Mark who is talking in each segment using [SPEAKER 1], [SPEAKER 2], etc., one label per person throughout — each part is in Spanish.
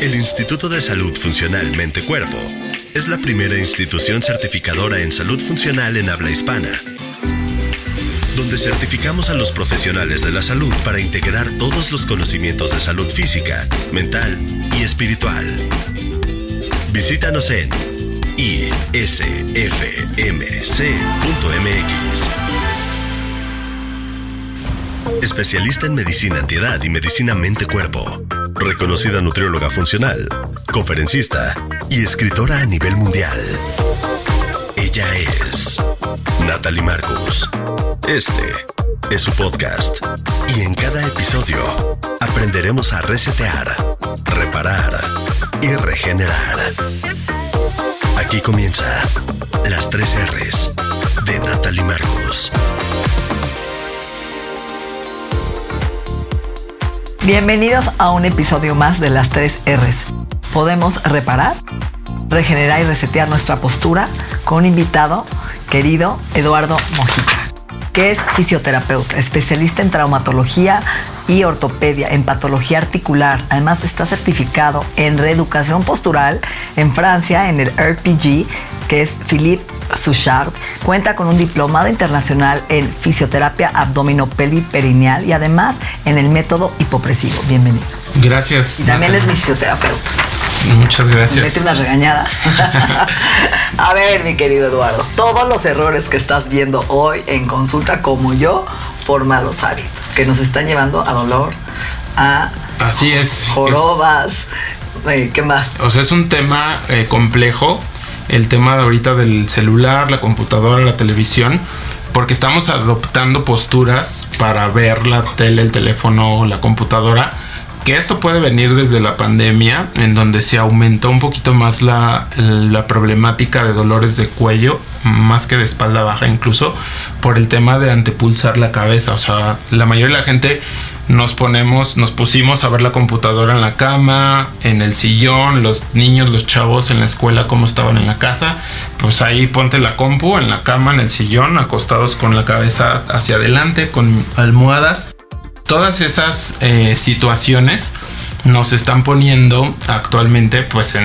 [SPEAKER 1] El Instituto de Salud Funcional Mente Cuerpo es la primera institución certificadora en salud funcional en habla hispana, donde certificamos a los profesionales de la salud para integrar todos los conocimientos de salud física, mental y espiritual. Visítanos en isfmc.mx. Especialista en medicina antiedad y medicina mente-cuerpo. Reconocida nutrióloga funcional, conferencista y escritora a nivel mundial. Ella es Natalie Marcus. Este es su podcast. Y en cada episodio aprenderemos a resetear, reparar y regenerar. Aquí comienza las tres R's de Natalie Marcus.
[SPEAKER 2] Bienvenidos a un episodio más de las tres R's. Podemos reparar, regenerar y resetear nuestra postura con un invitado querido Eduardo Mojita, que es fisioterapeuta, especialista en traumatología y ortopedia, en patología articular. Además está certificado en reeducación postural en Francia en el RPG, que es Philippe Suchard. Cuenta con un diplomado internacional en fisioterapia abdominopelviperineal y además en el método hipopresivo. Bienvenido.
[SPEAKER 3] Gracias.
[SPEAKER 2] Y también es mi fisioterapeuta.
[SPEAKER 3] Muchas gracias.
[SPEAKER 2] Mete unas regañadas. A ver, mi querido Eduardo, todos los errores que estás viendo hoy en consulta como yo por malos hábitos que nos están llevando a dolor, a
[SPEAKER 3] Así es.
[SPEAKER 2] jorobas, eh, ¿qué más?
[SPEAKER 3] O sea, es un tema eh, complejo. El tema de ahorita del celular, la computadora, la televisión. Porque estamos adoptando posturas para ver la tele, el teléfono, la computadora. Que esto puede venir desde la pandemia, en donde se aumentó un poquito más la, la problemática de dolores de cuello, más que de espalda baja incluso, por el tema de antepulsar la cabeza. O sea, la mayoría de la gente nos ponemos, nos pusimos a ver la computadora en la cama, en el sillón, los niños, los chavos en la escuela, cómo estaban en la casa. Pues ahí ponte la compu en la cama, en el sillón, acostados con la cabeza hacia adelante, con almohadas. Todas esas eh, situaciones nos están poniendo actualmente, pues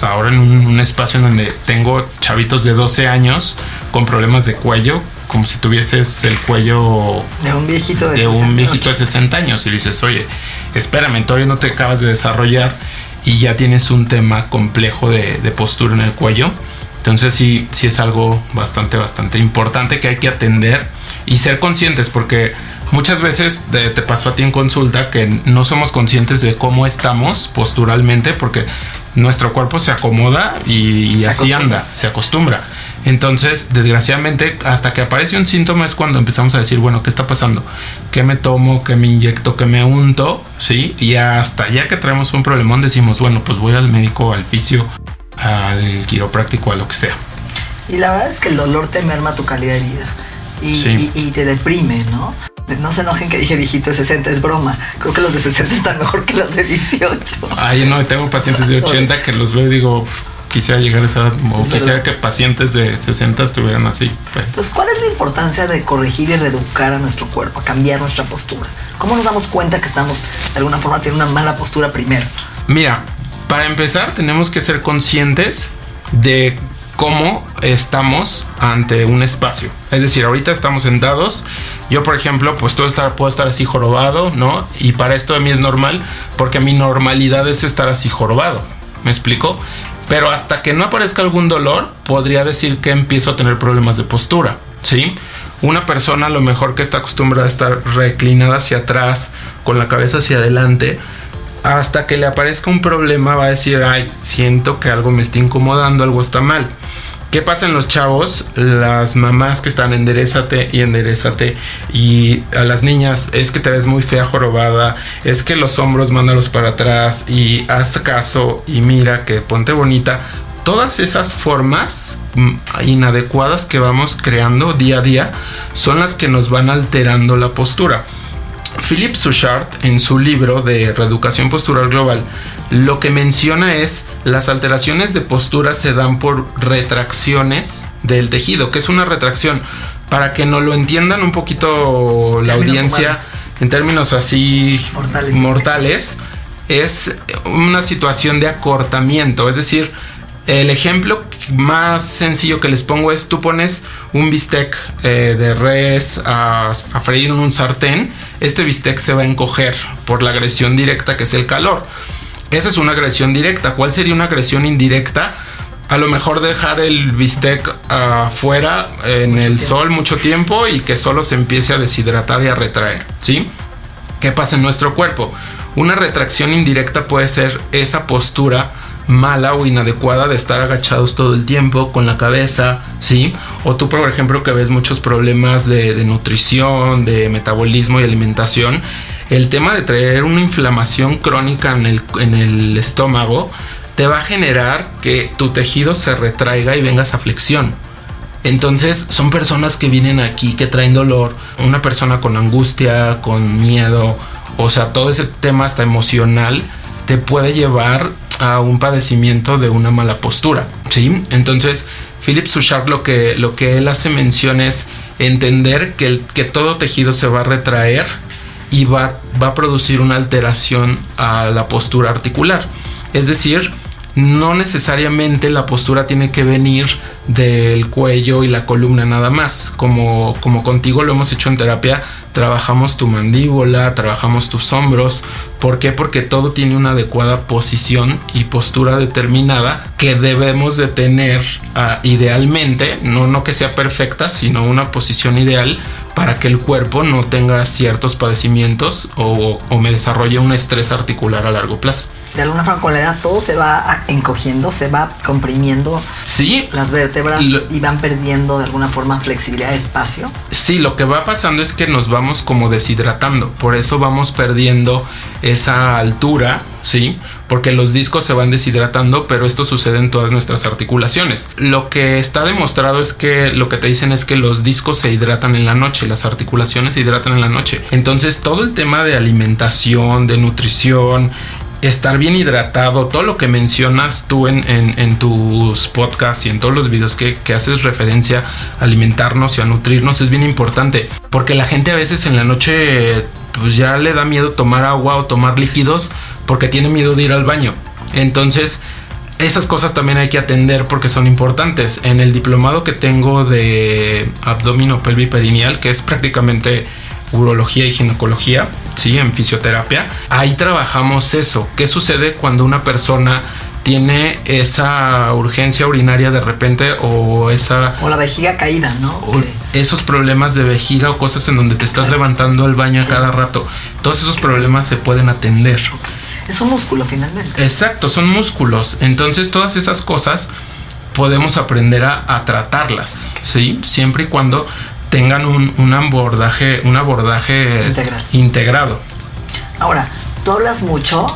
[SPEAKER 3] ahora en un, un espacio en donde tengo chavitos de 12 años con problemas de cuello, como si tuvieses el cuello
[SPEAKER 2] De un viejito de,
[SPEAKER 3] de un
[SPEAKER 2] 68.
[SPEAKER 3] viejito de 60 años y dices, oye, espérame, todavía no te acabas de desarrollar y ya tienes un tema complejo de, de postura en el cuello. Entonces sí, sí es algo bastante, bastante importante que hay que atender y ser conscientes porque muchas veces te, te pasó a ti en consulta que no somos conscientes de cómo estamos posturalmente porque nuestro cuerpo se acomoda y, y
[SPEAKER 2] Se
[SPEAKER 3] así
[SPEAKER 2] acostumbra.
[SPEAKER 3] anda, se acostumbra. Entonces, desgraciadamente, hasta que aparece un síntoma es cuando empezamos a decir, bueno, ¿qué está pasando? ¿Qué me tomo? ¿Qué me inyecto? ¿Qué me unto? ¿Sí? Y hasta ya que traemos un problemón decimos, bueno, pues voy al médico, al fisio, al quiropráctico, a lo que sea.
[SPEAKER 2] Y la verdad es que el dolor te merma tu calidad de vida y,
[SPEAKER 3] Sí.
[SPEAKER 2] y- y te deprime, ¿no? No se enojen que dije viejito de 60, es broma. Creo que los de 60 están mejor que los de 18.
[SPEAKER 3] Ay, no, tengo pacientes de 80 que los veo y digo, quisiera llegar a esa edad, o
[SPEAKER 2] Es
[SPEAKER 3] quisiera
[SPEAKER 2] verdad.
[SPEAKER 3] que pacientes de 60 estuvieran así.
[SPEAKER 2] Entonces, ¿cuál es la importancia de corregir y reeducar a nuestro cuerpo, a cambiar nuestra postura? ¿Cómo nos damos cuenta que estamos de alguna forma teniendo una mala postura primero?
[SPEAKER 3] Mira, para empezar tenemos que ser conscientes de cómo estamos ante un espacio. Es decir, ahorita estamos sentados. Yo, por ejemplo, pues todo estar, puedo estar así jorobado, ¿no? Y para esto a mí es normal, porque mi normalidad es estar así jorobado. ¿Me explico? Pero hasta que no aparezca algún dolor, podría decir que empiezo a tener problemas de postura, ¿sí? Una persona a lo mejor que está acostumbrada a estar reclinada hacia atrás, con la cabeza hacia adelante, hasta que le aparezca un problema va a decir, ay, siento que algo me está incomodando, algo está mal. ¿Qué pasa en los chavos? Las mamás que están enderezate y enderezate y a las niñas es que te ves muy fea jorobada, es que los hombros mándalos para atrás y haz caso y mira que ponte bonita. Todas esas formas mm, inadecuadas que vamos creando día a día son las que nos van alterando la postura. Philip Suchard, en su libro de Reeducación Postural Global, lo que menciona es las alteraciones de postura se dan por retracciones del tejido. que es una retracción? Para que no lo entiendan un poquito la audiencia en términos así mortales. mortales, es una situación de acortamiento, es decir, el ejemplo más sencillo que les pongo es tú pones un bistec eh, de res a, freír en un sartén, este bistec se va a encoger por la agresión directa que es el calor. Esa es una agresión directa. ¿Cuál sería una agresión indirecta? A lo mejor dejar el bistec afuera en el sol mucho tiempo y que solo se empiece a deshidratar y a retraer, ¿sí? ¿Qué pasa en nuestro cuerpo? Una retracción indirecta puede ser esa postura mala o inadecuada de estar agachados todo el tiempo con la cabeza, ¿sí? O tú, por ejemplo, que ves muchos problemas de, nutrición, de metabolismo y alimentación, el tema de traer una inflamación crónica en el, en el estómago te va a generar que tu tejido se retraiga y vengas a flexión. Entonces son personas que vienen aquí, que traen dolor, una persona con angustia, con miedo, o sea, todo ese tema hasta emocional te puede llevar a un padecimiento de una mala postura, ¿sí? Entonces, Philip Suchard lo que, lo que él hace mención es entender que, que todo tejido se va a retraer y va, va a producir una alteración a la postura articular. Es decir, no necesariamente la postura tiene que venir del cuello y la columna nada más. Como, como contigo lo hemos hecho en terapia, trabajamos tu mandíbula, trabajamos tus hombros. ¿Por qué? Porque todo tiene una adecuada posición y postura determinada que debemos de tener ah, idealmente, no, no que sea perfecta, sino una posición ideal para que el cuerpo no tenga ciertos padecimientos o, o me desarrolle un estrés articular a largo plazo
[SPEAKER 2] de alguna forma con la edad todo se va encogiendo, se va comprimiendo
[SPEAKER 3] sí,
[SPEAKER 2] las vértebras y van perdiendo de alguna forma flexibilidad de espacio.
[SPEAKER 3] Sí, lo que va pasando es que nos vamos como deshidratando, por eso vamos perdiendo esa altura, ¿sí? Porque los discos se van deshidratando, pero esto sucede en todas nuestras articulaciones. Lo que está demostrado es que lo que te dicen es que los discos se hidratan en la noche, las articulaciones se hidratan en la noche. Entonces todo el tema de alimentación, de nutrición, estar bien hidratado, todo lo que mencionas tú en, tus podcasts y en todos los videos que, haces referencia a alimentarnos y a nutrirnos es bien importante. Porque la gente a veces en la noche pues ya le da miedo tomar agua o tomar líquidos porque tiene miedo de ir al baño. Entonces, esas cosas también hay que atender porque son importantes. En el diplomado que tengo de abdomino pelviperineal, que es prácticamente urología y ginecología, sí, en fisioterapia. Ahí trabajamos eso. ¿Qué sucede cuando una persona tiene esa urgencia urinaria de repente o esa...
[SPEAKER 2] O la vejiga caída, ¿no?
[SPEAKER 3] esos problemas de vejiga o cosas en donde te estás levantando al baño a cada rato. Todos esos problemas se pueden atender.
[SPEAKER 2] Es un músculo finalmente.
[SPEAKER 3] Exacto, son músculos. Entonces todas esas cosas podemos aprender a, a tratarlas, ¿sí? Siempre y cuando tengan un, abordaje, un abordaje integrado.
[SPEAKER 2] Ahora, tú hablas mucho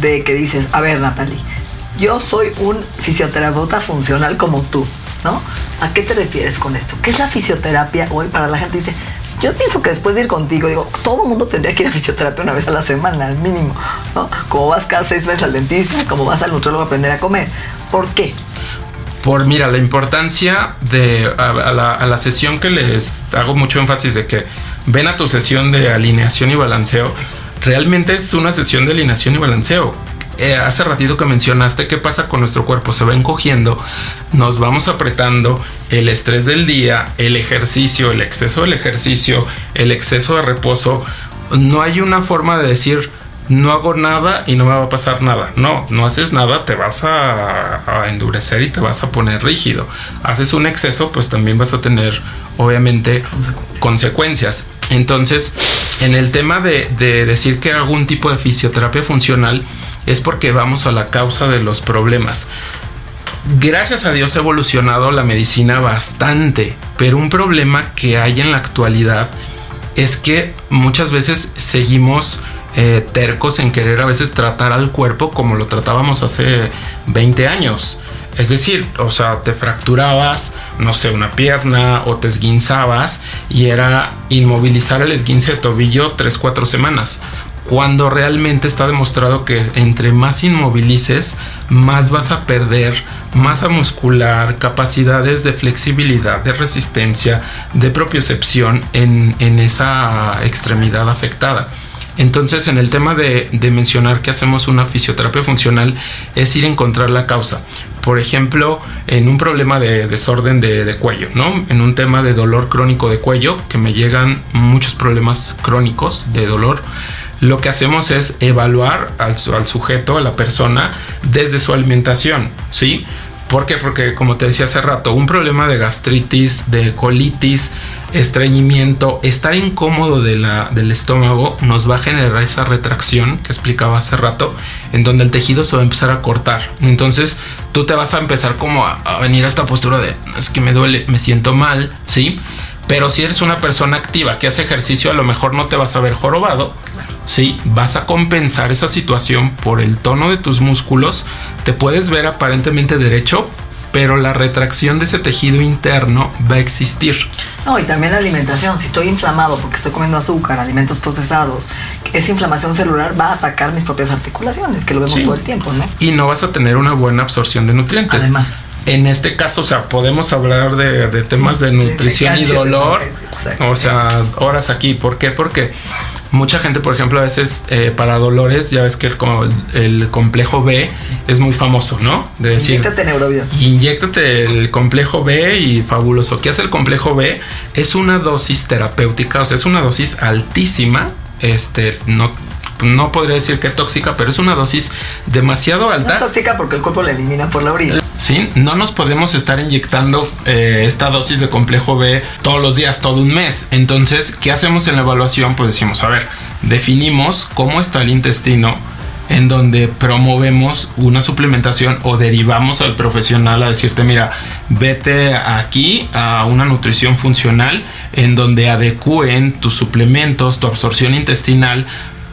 [SPEAKER 2] de que dices, a ver Natalie, yo soy un fisioterapeuta funcional como tú, ¿no? ¿A qué te refieres con esto? ¿Qué es la fisioterapia hoy para la gente? Dice, yo pienso que después de ir contigo, digo, todo el mundo tendría que ir a fisioterapia una vez a la semana, al mínimo, ¿no? Como vas cada seis meses al dentista, como vas al nutriólogo a aprender a comer. ¿Por qué?
[SPEAKER 3] Por, mira, la importancia de a, la, sesión que les hago mucho énfasis de que ven a tu sesión de alineación y balanceo, realmente es una sesión de alineación y balanceo. Eh, hace ratito que mencionaste qué pasa con nuestro cuerpo, se va encogiendo, nos vamos apretando, el estrés del día, el ejercicio, el exceso del ejercicio, el exceso de reposo, no hay una forma de decir, no hago nada y no me va a pasar nada. No, no haces nada, te vas a, endurecer y te vas a poner rígido. Haces un exceso, pues también vas a tener, obviamente, consecuencias. Entonces, en el tema de, de decir que hago un tipo de fisioterapia funcional, es porque vamos a la causa de los problemas. gracias a Dios ha evolucionado la medicina bastante, pero un problema que hay en la actualidad es que muchas veces seguimos eh, tercos en querer a veces tratar al cuerpo como lo tratábamos hace 20 años. Es decir, o sea, te fracturabas, no sé, una pierna o te esguinzabas y era inmovilizar el esguince de tobillo 3-4 semanas cuando realmente está demostrado que entre más inmovilices, más vas a perder masa muscular, capacidades de flexibilidad, de resistencia, de propiocepción en, en esa extremidad afectada. Entonces, en el tema de, mencionar que hacemos una fisioterapia funcional, es ir a encontrar la causa. Por ejemplo, en un problema de desorden de, cuello, ¿no? En un tema de dolor crónico de cuello, que me llegan muchos problemas crónicos de dolor lo que hacemos es evaluar al, sujeto, a la persona, desde su alimentación, ¿sí? ¿Por qué? Porque como te decía hace rato, un problema de gastritis, de colitis, estreñimiento, estar incómodo de la, del estómago nos va a generar esa retracción que explicaba hace rato, en donde el tejido se va a empezar a cortar. Entonces tú te vas a empezar como a, a venir a esta postura de es que me duele, me siento mal, ¿sí? Pero si eres una persona activa que hace ejercicio, a lo mejor no te vas a ver jorobado. Sí, vas a compensar esa situación por el tono de tus músculos. Te puedes ver aparentemente derecho, pero la retracción de ese tejido interno va a existir.
[SPEAKER 2] No, y también la alimentación. Si estoy inflamado porque estoy comiendo azúcar, alimentos procesados, esa inflamación celular va a atacar mis propias articulaciones, que lo vemos todo el tiempo, ¿no?
[SPEAKER 3] Y no vas a tener una buena absorción de nutrientes.
[SPEAKER 2] Además
[SPEAKER 3] en este caso, o sea, podemos hablar de, temas de nutrición y dolor, o sea, horas aquí. ¿Por qué? Porque mucha gente, por ejemplo, a veces eh, para dolores, ya ves que el, complejo B es muy famoso, ¿no?
[SPEAKER 2] De decir, inyectate neurobión.
[SPEAKER 3] Inyectate el complejo B y fabuloso. ¿Qué hace el complejo B? Es una dosis terapéutica, o sea, es una dosis altísima. Este, no no podría decir que tóxica, pero es una dosis demasiado alta.
[SPEAKER 2] No tóxica porque el cuerpo la elimina por la orina.
[SPEAKER 3] Sí, no nos podemos estar inyectando eh, esta dosis de complejo B todos los días, todo un mes. Entonces, ¿qué hacemos en la evaluación? Pues decimos, a ver, definimos cómo está el intestino en donde promovemos una suplementación o derivamos al profesional a decirte, mira, vete aquí a una nutrición funcional en donde adecúen tus suplementos, tu absorción intestinal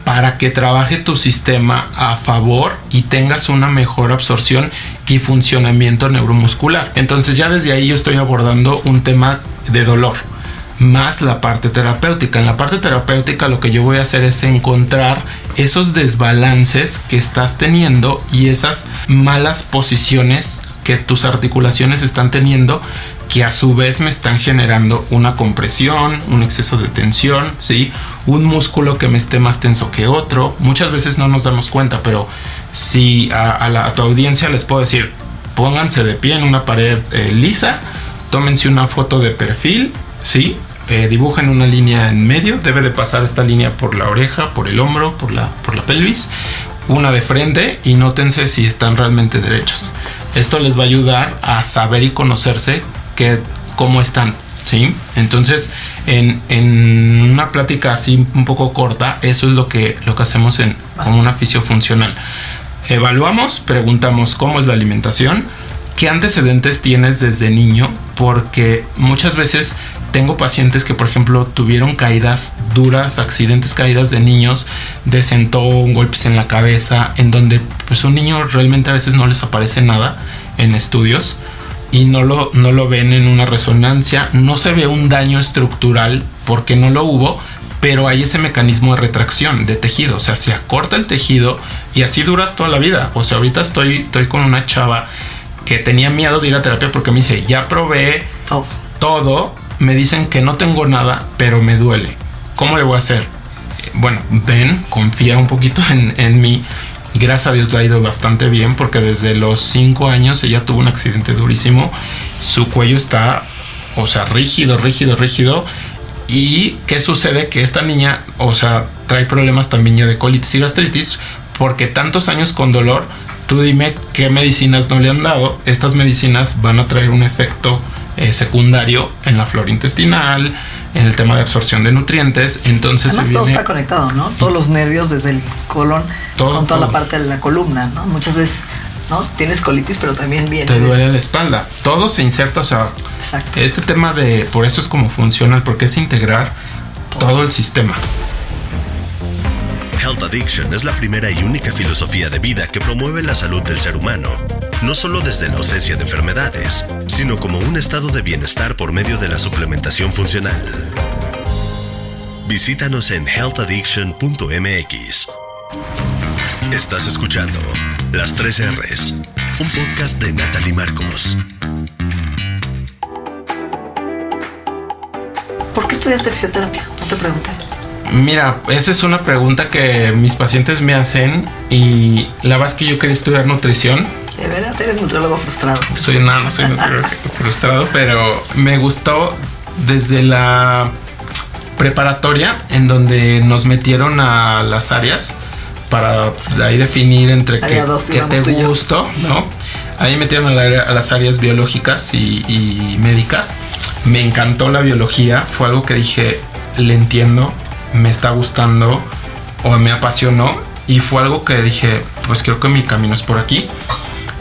[SPEAKER 3] para que trabaje tu sistema a favor y tengas una mejor absorción y funcionamiento neuromuscular. Entonces ya desde ahí yo estoy abordando un tema de dolor más la parte terapéutica. En la parte terapéutica lo que yo voy a hacer es encontrar esos desbalances que estás teniendo y esas malas posiciones que tus articulaciones están teniendo que a su vez me están generando una compresión, un exceso de tensión, ¿sí? Un músculo que me esté más tenso que otro. Muchas veces no nos damos cuenta, pero si a, tu audiencia les puedo decir, pónganse de pie en una pared eh, lisa, tómense una foto de perfil, ¿sí? Eh, dibujen una línea en medio, debe de pasar esta línea por la oreja, por el hombro, por la, por la pelvis, una de frente y nótense si están realmente derechos. Esto les va a ayudar a saber y conocerse que, cómo están. ¿sí? Entonces, en, en, una plática así un poco corta, eso es lo que, lo que hacemos en, como una funcional. Evaluamos, preguntamos cómo es la alimentación, qué antecedentes tienes desde niño, porque muchas veces tengo pacientes que, por ejemplo, tuvieron caídas duras, accidentes, caídas de niños, de sentón, golpes en la cabeza, en donde pues un niño realmente a veces no les aparece nada en estudios y no lo, no lo ven en una resonancia, no se ve un daño estructural porque no lo hubo, pero hay ese mecanismo de retracción de tejido, o sea, se acorta el tejido y así duras toda la vida. O sea, ahorita estoy, estoy con una chava que tenía miedo de ir a terapia porque me dice, ya probé todo me dicen que no tengo nada, pero me duele. ¿Cómo le voy a hacer? Bueno, ven, confía un poquito en, en mí. Gracias a Dios le ha ido bastante bien porque desde los 5 años ella tuvo un accidente durísimo. Su cuello está, o sea, rígido, rígido, rígido. ¿Y qué sucede? Que esta niña, o sea, trae problemas también ya de colitis y gastritis porque tantos años con dolor, tú dime qué medicinas no le han dado. Estas medicinas van a traer un efecto eh, secundario en la flora intestinal, en el tema de absorción de nutrientes. Entonces,
[SPEAKER 2] todo está conectado, ¿no? Todos los nervios desde el colon con toda la parte de la columna, ¿no? Muchas veces ¿no? Tienes colitis, pero también viene.
[SPEAKER 3] Te duele la espalda. Todo se inserta, o sea,
[SPEAKER 2] Exacto.
[SPEAKER 3] este tema de, por eso es como funciona, porque es integrar todo el sistema.
[SPEAKER 1] Health Addiction es la primera y única filosofía de vida que promueve la salud del ser humano, no solo desde la ausencia de enfermedades, sino como un estado de bienestar por medio de la suplementación funcional. Visítanos en healthaddiction.mx. Estás escuchando Las 3 R's, un podcast de Natalie Marcos.
[SPEAKER 2] ¿Por qué estudiaste fisioterapia? No te pregunté.
[SPEAKER 3] Mira, esa es una pregunta que mis pacientes me hacen y la verdad es que yo quería estudiar nutrición.
[SPEAKER 2] De veras, eres nutriólogo frustrado.
[SPEAKER 3] Soy no, no soy nutriólogo frustrado, pero me gustó desde la preparatoria en donde nos metieron a las áreas para de ahí definir entre qué, te gustó, ¿no? Ahí metieron a, la área- a las áreas biológicas y, y médicas. Me encantó la biología, fue algo que dije, le entiendo, me está gustando o me apasionó y fue algo que dije, pues creo que mi camino es por aquí.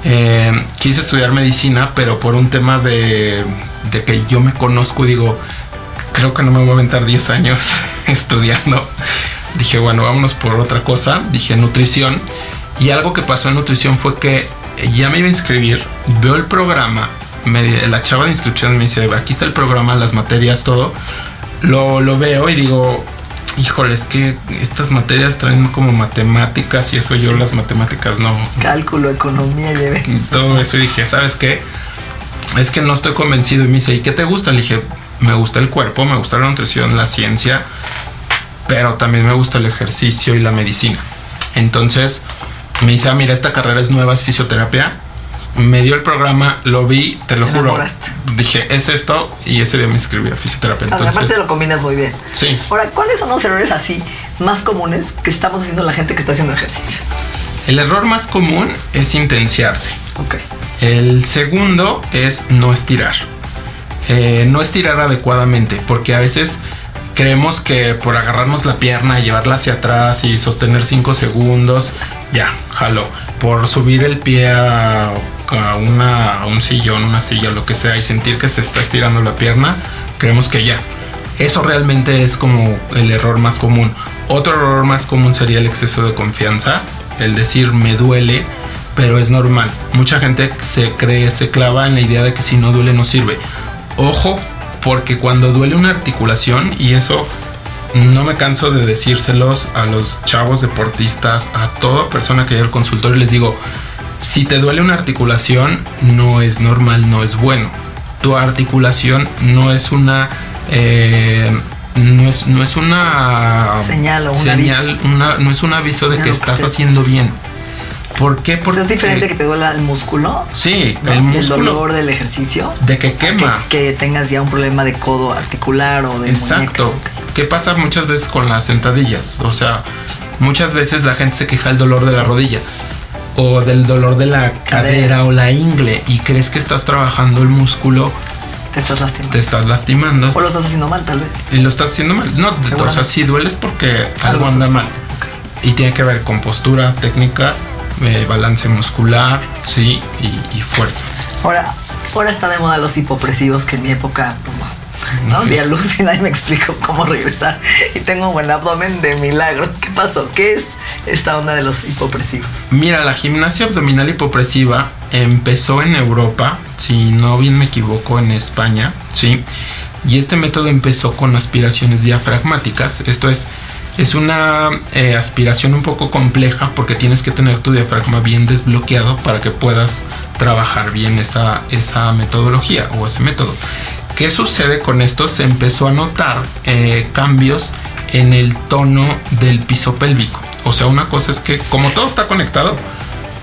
[SPEAKER 3] Eh, quise estudiar medicina, pero por un tema de, que yo me conozco digo, creo que no me voy a aventar 10 años estudiando. Dije, bueno, vámonos por otra cosa. Dije nutrición. Y algo que pasó en nutrición fue que ya me iba a inscribir, veo el programa, la chava de inscripción me dice, aquí está el programa, las materias, todo. Lo veo y digo, híjole, es que estas materias traen como matemáticas y eso yo las matemáticas no,
[SPEAKER 2] Cálculo, economía, lleve.
[SPEAKER 3] y todo eso y dije, ¿sabes qué? Es que no estoy convencido y me dice, ¿y qué te gusta? Le dije, me gusta el cuerpo, me gusta la nutrición, la ciencia, pero también me gusta el ejercicio y la medicina. Entonces me dice, ah, mira, esta carrera es nueva, es fisioterapia. Me dio el programa, lo vi, te lo
[SPEAKER 2] Te
[SPEAKER 3] juro.
[SPEAKER 2] enamoraste.
[SPEAKER 3] Dije, es esto y ese día me inscribí a fisioterapia.
[SPEAKER 2] Aparte
[SPEAKER 3] Entonces,
[SPEAKER 2] lo combinas muy bien.
[SPEAKER 3] sí.
[SPEAKER 2] Ahora, ¿cuáles son los errores así más comunes que estamos haciendo la gente que está haciendo ejercicio?
[SPEAKER 3] El error más común es intenciarse.
[SPEAKER 2] Ok.
[SPEAKER 3] El segundo es no estirar. Eh, no estirar adecuadamente, porque a veces creemos que por agarrarnos la pierna, llevarla hacia atrás y sostener 5 segundos, ya, jalo. Por subir el pie a, a una, a un sillón, una silla, lo que sea, y sentir que se está estirando la pierna, creemos que ya. Eso realmente es como el error más común. Otro error más común sería el exceso de confianza, el decir me duele, pero es normal. Mucha gente se cree, se clava en la idea de que si no duele no sirve. Ojo, porque cuando duele una articulación, y eso no me canso de decírselos a los chavos deportistas, a toda persona que llega al consultorio, les digo, si te duele una articulación, no es normal, no es bueno. Tu articulación no es una... eh, no es, no es una
[SPEAKER 2] Señal o un
[SPEAKER 3] señal,
[SPEAKER 2] aviso.
[SPEAKER 3] una- no es un aviso de que estás haciendo bien. ¿Por qué? Porque
[SPEAKER 2] es diferente que te duela el músculo.
[SPEAKER 3] Sí,
[SPEAKER 2] ¿no?
[SPEAKER 3] el músculo
[SPEAKER 2] dolor del ejercicio.
[SPEAKER 3] de que quema.
[SPEAKER 2] Que, que tengas ya un problema de codo articular o de
[SPEAKER 3] Exacto.
[SPEAKER 2] muñeca.
[SPEAKER 3] ¿Qué pasa muchas veces con las sentadillas? O sea, muchas veces la gente se queja del dolor de la rodilla o del dolor de la cadera o la ingle y crees que estás trabajando el músculo,
[SPEAKER 2] Te estás lastimando.
[SPEAKER 3] te estás lastimando
[SPEAKER 2] O lo estás haciendo mal, tal vez.
[SPEAKER 3] y lo estás haciendo mal. No, o sea, si dueles porque algo
[SPEAKER 2] Algo
[SPEAKER 3] anda mal. Y tiene que ver con postura, técnica, eh, balance muscular, sí, y, y fuerza.
[SPEAKER 2] Ahora, ahora está de moda los hipopresivos que en mi época, pues no. ¿no? A luz y nadie me explicó cómo regresar. Y tengo un buen abdomen de milagro. ¿Qué pasó? ¿Qué es esta onda de los hipopresivos?
[SPEAKER 3] Mira, la gimnasia abdominal hipopresiva empezó en Europa, si no bien me equivoco, en España, sí. Y este método empezó con aspiraciones diafragmáticas. Esto es, es una eh, aspiración un poco compleja porque tienes que tener tu diafragma bien desbloqueado para que puedas trabajar bien esa, esa metodología o ese método. ¿Qué sucede con esto? Se empezó a notar eh, cambios en el tono del piso pélvico. O sea, una cosa es que como todo está conectado,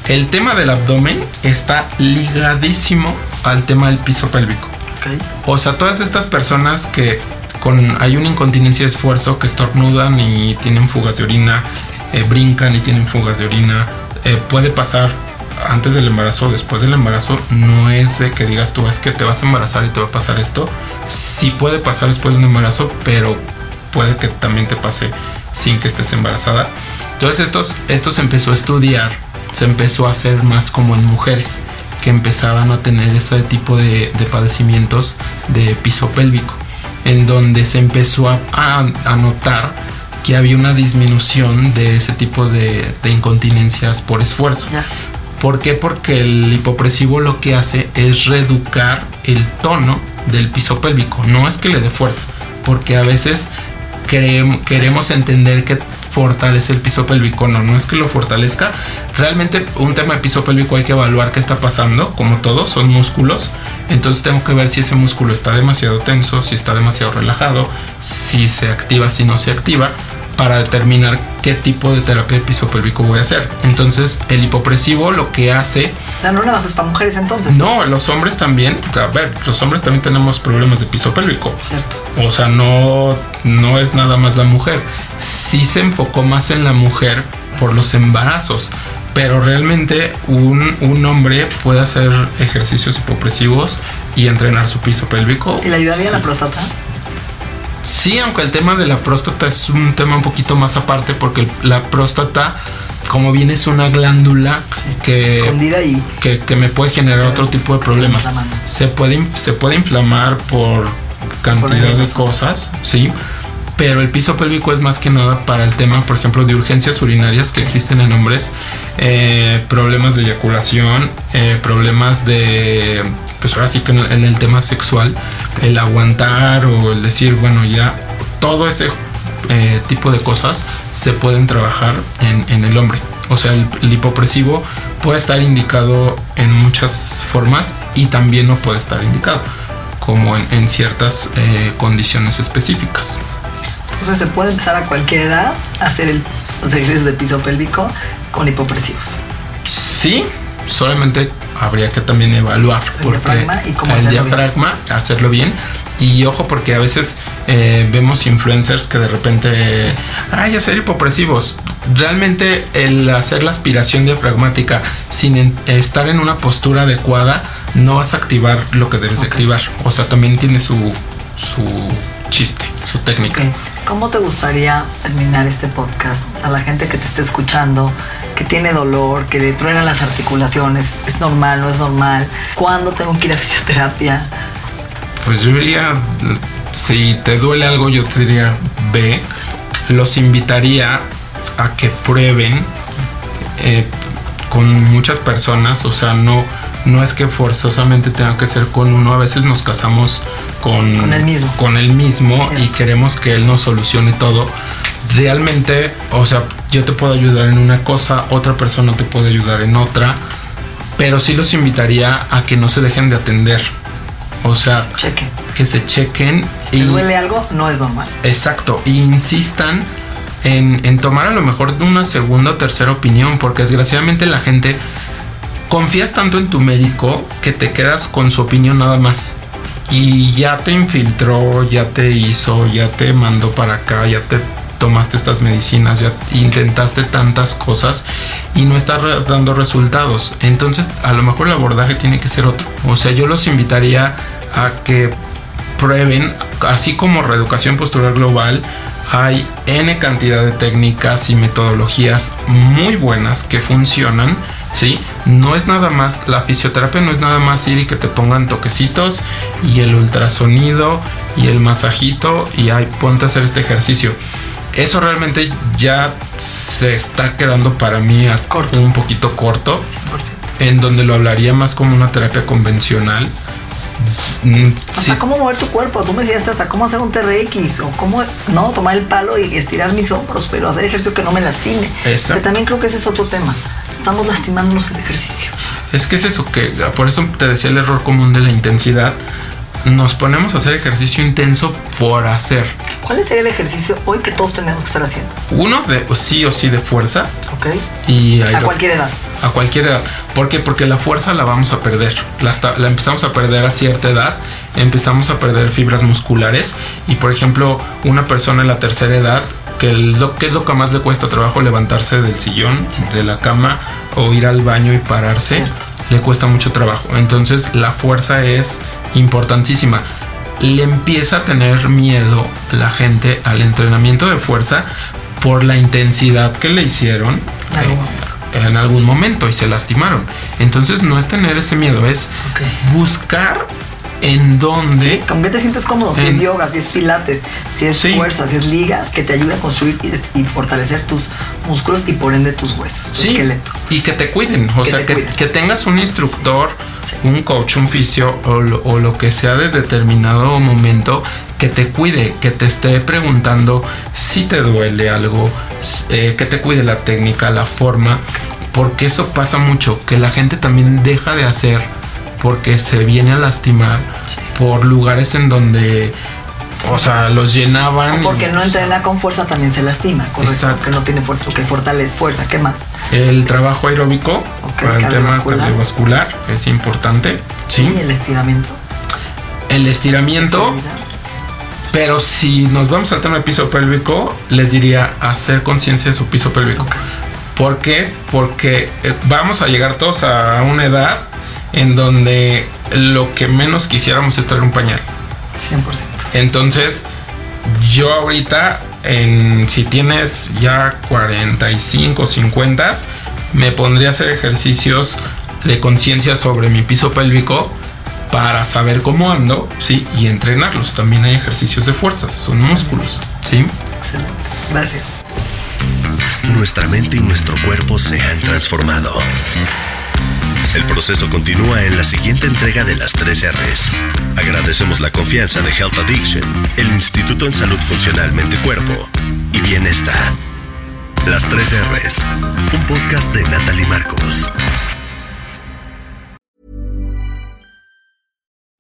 [SPEAKER 3] el tema del abdomen está ligadísimo al tema del piso pélvico.
[SPEAKER 2] Ok.
[SPEAKER 3] O sea, todas estas personas que con hay una incontinencia de esfuerzo que estornudan y tienen fugas de orina, eh, brincan y tienen fugas de orina, eh, puede pasar antes del embarazo o después del embarazo. No es de que digas tú es que te vas a embarazar y te va a pasar esto. Sí puede pasar después de un embarazo, pero puede que también te pase sin que estés embarazada. Entonces estos, esto se empezó a estudiar se empezó a hacer más como en mujeres que empezaban a tener ese tipo de, de padecimientos de piso pélvico, en donde se empezó a, a, notar que había una disminución de ese tipo de, de incontinencias por esfuerzo. ¿Por qué? Porque el hipopresivo lo que hace es reeducar el tono del piso pélvico. No es que le dé fuerza, porque a veces queremos entender que fortalece el piso pélvico. No, no es que lo fortalezca. Realmente un tema de piso pélvico hay que evaluar qué está pasando. Como todo, son músculos. Entonces tengo que ver si ese músculo está demasiado tenso, si está demasiado relajado, si se activa, si no se activa para determinar qué tipo de terapia de piso pélvico voy a hacer. Entonces, el hipopresivo lo que hace.
[SPEAKER 2] No, no es para mujeres entonces.
[SPEAKER 3] No, los hombres también. A ver, los hombres también tenemos problemas de piso pélvico.
[SPEAKER 2] Cierto.
[SPEAKER 3] O sea, no, no es nada más la mujer. Sí se enfocó más en la mujer por los embarazos. Pero realmente un, un hombre puede hacer ejercicios hipopresivos y entrenar su piso pélvico.
[SPEAKER 2] ¿Y le ayudaría a la próstata?
[SPEAKER 3] Sí, aunque el tema de la próstata es un tema un poquito más aparte porque la próstata, como bien es una glándula que, que, me puede generar otro tipo de problemas. Se puede, se puede inflamar por cantidad de cosas, sí. Pero el piso pélvico es más que nada para el tema, por ejemplo, de urgencias urinarias que existen en hombres, eh, problemas de eyaculación, eh, problemas de pues ahora sí que en el tema sexual, el aguantar o el decir, bueno, ya todo ese eh, tipo de cosas se pueden trabajar en, el hombre. O sea, el, hipopresivo puede estar indicado en muchas formas y también no puede estar indicado, como en, ciertas eh, condiciones específicas.
[SPEAKER 2] Entonces se puede empezar a cualquier edad a hacer el, los ejercicios de piso pélvico con hipopresivos.
[SPEAKER 3] Sí, solamente habría que también evaluar
[SPEAKER 2] el diafragma y cómo
[SPEAKER 3] el diafragma hacerlo bien y ojo porque a veces eh, vemos influencers que de repente ay hacer hipopresivos realmente el hacer la aspiración diafragmática sin estar en una postura adecuada no vas a activar lo que debes de activar o sea también tiene su su chiste, su técnica.
[SPEAKER 2] ¿Cómo te gustaría terminar este podcast a la gente que te esté escuchando, que tiene dolor, que le truenan las articulaciones? ¿Es normal, no es normal? ¿Cuándo tengo que ir a fisioterapia?
[SPEAKER 3] Pues yo diría, si te duele algo, yo te diría, ve. Los invitaría a que prueben eh, con muchas personas, o sea, no no es que forzosamente tenga que ser con uno, a veces nos casamos con,
[SPEAKER 2] con el mismo,
[SPEAKER 3] con el mismo y queremos que él nos solucione todo. Realmente, o sea, yo te puedo ayudar en una cosa, otra persona te puede ayudar en otra, pero sí los invitaría a que no se dejen de atender. O sea, que se chequen.
[SPEAKER 2] Si te duele algo, no es normal.
[SPEAKER 3] Exacto, e insistan en, en tomar a lo mejor una segunda o tercera opinión, porque desgraciadamente la gente confías tanto en tu médico que te quedas con su opinión nada más. Y ya te infiltró, ya te hizo, ya te mandó para acá, ya te tomaste estas medicinas, ya intentaste tantas cosas y no está dando resultados. Entonces, a lo mejor el abordaje tiene que ser otro. O sea, yo los invitaría a que prueben, así como reeducación postural global, hay N cantidad de técnicas y metodologías muy buenas que funcionan ¿sí? No es nada más, la fisioterapia no es nada más ir y que te pongan toquecitos y el ultrasonido y el masajito y ay, ponte a hacer este ejercicio. Eso realmente ya se está quedando para mí un poquito corto, en donde lo hablaría más como una terapia convencional
[SPEAKER 2] Mm, hasta cómo mover tu cuerpo. Tú me decías hasta cómo hacer un TRX o cómo no tomar el palo y estirar mis hombros, pero hacer ejercicio que no me lastime. Exacto. también creo que ese es otro tema. Estamos lastimándonos el ejercicio.
[SPEAKER 3] Es que es eso que por eso te decía el error común de la intensidad. Nos ponemos a hacer ejercicio intenso por hacer.
[SPEAKER 2] ¿Cuál sería el ejercicio hoy que todos tenemos que estar haciendo?
[SPEAKER 3] Uno de sí o sí de fuerza.
[SPEAKER 2] Ok.
[SPEAKER 3] Y
[SPEAKER 2] a cualquier edad
[SPEAKER 3] a cualquier edad. ¿Por qué? Porque la fuerza la vamos a perder. La, la, empezamos a perder a cierta edad, empezamos a perder fibras musculares y por ejemplo una persona en la tercera edad, que ¿qué es lo que más le cuesta trabajo? Levantarse del sillón, de la cama o ir al baño y pararse. Le cuesta mucho trabajo. Entonces la fuerza es importantísima. Le empieza a tener miedo la gente al entrenamiento de fuerza por la intensidad que le hicieron en algún momento y se lastimaron. Entonces no es tener ese miedo, es buscar en dónde...
[SPEAKER 2] ¿Con qué te sientes cómodo? Si es yoga, si es pilates, si es
[SPEAKER 3] Sí.
[SPEAKER 2] fuerza, si es ligas, que te ayude a construir y, fortalecer tus músculos y por ende tus huesos, tu
[SPEAKER 3] Sí,
[SPEAKER 2] esqueleto.
[SPEAKER 3] y que te cuiden, o
[SPEAKER 2] Que
[SPEAKER 3] sea,
[SPEAKER 2] te
[SPEAKER 3] que, que tengas un instructor,
[SPEAKER 2] Sí.
[SPEAKER 3] un coach, un fisio o lo, o lo que sea de determinado momento que te cuide, que te esté preguntando si te duele algo, eh, que te cuide la técnica, la forma, porque eso pasa mucho, que la gente también deja de hacer porque se viene a lastimar por lugares en donde, o sea, los llenaban.
[SPEAKER 2] Porque no entrena con fuerza también se lastima, correcto.
[SPEAKER 3] Exacto.
[SPEAKER 2] Que no tiene fuerza, que fortalece fuerza, ¿qué más?
[SPEAKER 3] El trabajo aeróbico para el tema
[SPEAKER 2] cardiovascular.
[SPEAKER 3] es importante. Sí.
[SPEAKER 2] Y el estiramiento.
[SPEAKER 3] El estiramiento. Pero si nos vamos al tema de piso pélvico, les diría hacer conciencia de su piso pélvico.
[SPEAKER 2] Ok.
[SPEAKER 3] ¿Por qué? Porque eh, vamos a llegar todos a una edad en donde lo que menos quisiéramos es traer un pañal.
[SPEAKER 2] 100%.
[SPEAKER 3] Entonces, yo ahorita, en, si tienes ya 45, 50, me pondría a hacer ejercicios de conciencia sobre mi piso pélvico para saber cómo ando, ¿sí? Y entrenarlos. También hay ejercicios de fuerzas, son músculos, ¿sí?
[SPEAKER 2] Excelente. Gracias.
[SPEAKER 1] Nuestra mente y nuestro cuerpo se han transformado. El proceso continúa en la siguiente entrega de las 3 R's. Agradecemos la confianza de Health Addiction, el Instituto en Salud Funcional Mente Cuerpo y Bienestar. Las 3 R's, un podcast de Natalie Marcos.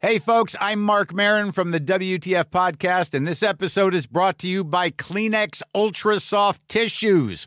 [SPEAKER 4] Hey, folks, I'm Mark Marin from the WTF Podcast, and this episode is brought to you by Kleenex Ultra Soft Tissues,